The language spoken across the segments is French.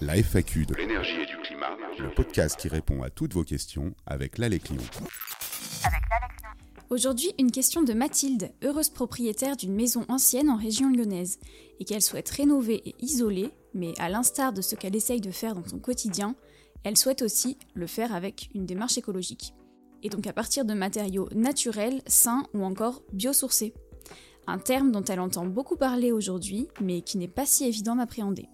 La FAQ de l'énergie et du climat, le podcast qui répond à toutes vos questions avec l'Allée Clion. Aujourd'hui, une question de Mathilde, heureuse propriétaire d'une maison ancienne en région lyonnaise, et qu'elle souhaite rénover et isoler, mais à l'instar de ce qu'elle essaye de faire dans son quotidien, elle souhaite aussi le faire avec une démarche écologique. Et donc à partir de matériaux naturels, sains ou encore biosourcés. Un terme dont elle entend beaucoup parler aujourd'hui, mais qui n'est pas si évident d'appréhender.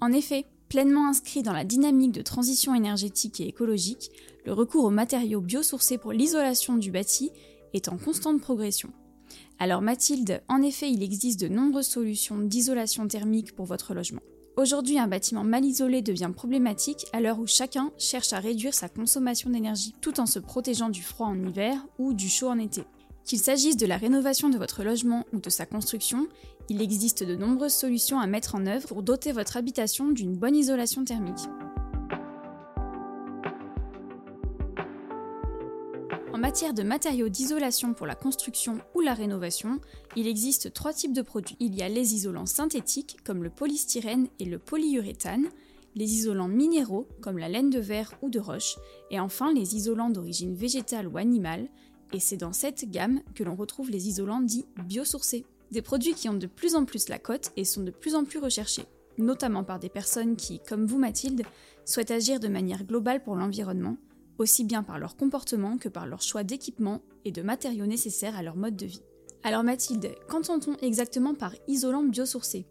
En effet, pleinement inscrit dans la dynamique de transition énergétique et écologique, le recours aux matériaux biosourcés pour l'isolation du bâti est en constante progression. Alors Mathilde, en effet, il existe de nombreuses solutions d'isolation thermique pour votre logement. Aujourd'hui, un bâtiment mal isolé devient problématique à l'heure où chacun cherche à réduire sa consommation d'énergie tout en se protégeant du froid en hiver ou du chaud en été. Qu'il s'agisse de la rénovation de votre logement ou de sa construction, il existe de nombreuses solutions à mettre en œuvre pour doter votre habitation d'une bonne isolation thermique. En matière de matériaux d'isolation pour la construction ou la rénovation, il existe trois types de produits. Il y a les isolants synthétiques comme le polystyrène et le polyuréthane, les isolants minéraux comme la laine de verre ou de roche, et enfin les isolants d'origine végétale ou animale, et c'est dans cette gamme que l'on retrouve les isolants dits biosourcés. Des produits qui ont de plus en plus la cote et sont de plus en plus recherchés, notamment par des personnes qui, comme vous Mathilde, souhaitent agir de manière globale pour l'environnement, aussi bien par leur comportement que par leur choix d'équipement et de matériaux nécessaires à leur mode de vie. Alors Mathilde, qu'entend-on exactement par isolant biosourcé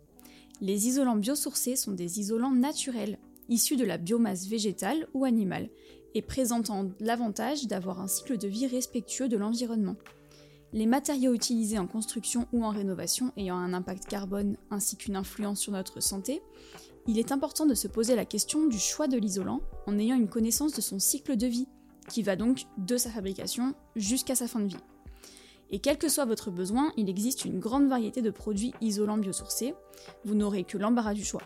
Les isolants biosourcés sont des isolants naturels, issus de la biomasse végétale ou animale, et présentant l'avantage d'avoir un cycle de vie respectueux de l'environnement. Les matériaux utilisés en construction ou en rénovation ayant un impact carbone ainsi qu'une influence sur notre santé, il est important de se poser la question du choix de l'isolant en ayant une connaissance de son cycle de vie, qui va donc de sa fabrication jusqu'à sa fin de vie. Et quel que soit votre besoin, il existe une grande variété de produits isolants biosourcés, vous n'aurez que l'embarras du choix.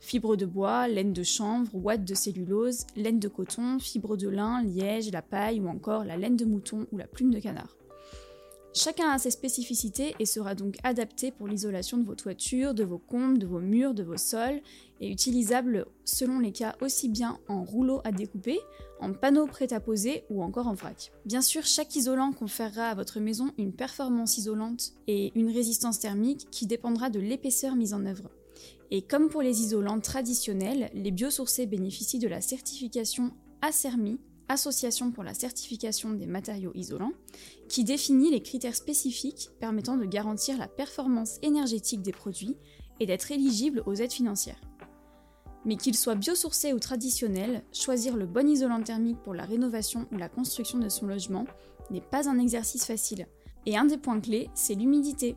Fibres de bois, laine de chanvre, ouate de cellulose, laine de coton, fibres de lin, liège, la paille ou encore la laine de mouton ou la plume de canard. Chacun a ses spécificités et sera donc adapté pour l'isolation de vos toitures, de vos combles, de vos murs, de vos sols, et utilisable selon les cas aussi bien en rouleau à découper, en panneaux prêts à poser ou encore en vrac. Bien sûr, chaque isolant conférera à votre maison une performance isolante et une résistance thermique qui dépendra de l'épaisseur mise en œuvre. Et comme pour les isolants traditionnels, les biosourcés bénéficient de la certification ACERMI Association pour la certification des matériaux isolants, qui définit les critères spécifiques permettant de garantir la performance énergétique des produits et d'être éligible aux aides financières. Mais qu'il soit biosourcé ou traditionnel, choisir le bon isolant thermique pour la rénovation ou la construction de son logement n'est pas un exercice facile. Et un des points clés, c'est l'humidité.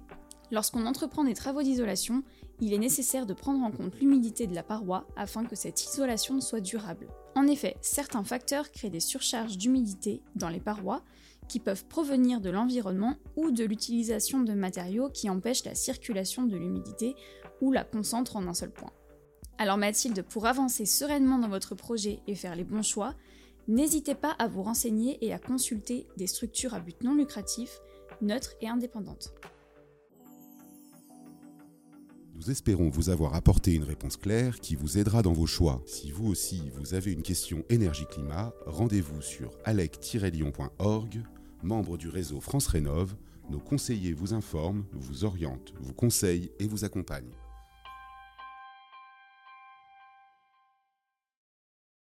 Lorsqu'on entreprend des travaux d'isolation, il est nécessaire de prendre en compte l'humidité de la paroi afin que cette isolation soit durable. En effet, certains facteurs créent des surcharges d'humidité dans les parois qui peuvent provenir de l'environnement ou de l'utilisation de matériaux qui empêchent la circulation de l'humidité ou la concentrent en un seul point. Alors Mathilde, pour avancer sereinement dans votre projet et faire les bons choix, n'hésitez pas à vous renseigner et à consulter des structures à but non lucratif, neutres et indépendantes. Nous espérons vous avoir apporté une réponse claire qui vous aidera dans vos choix. Si vous aussi vous avez une question énergie-climat, rendez-vous sur alec-lyon.org, membre du réseau France Rénov. Nos conseillers vous informent, vous orientent, vous conseillent et vous accompagnent.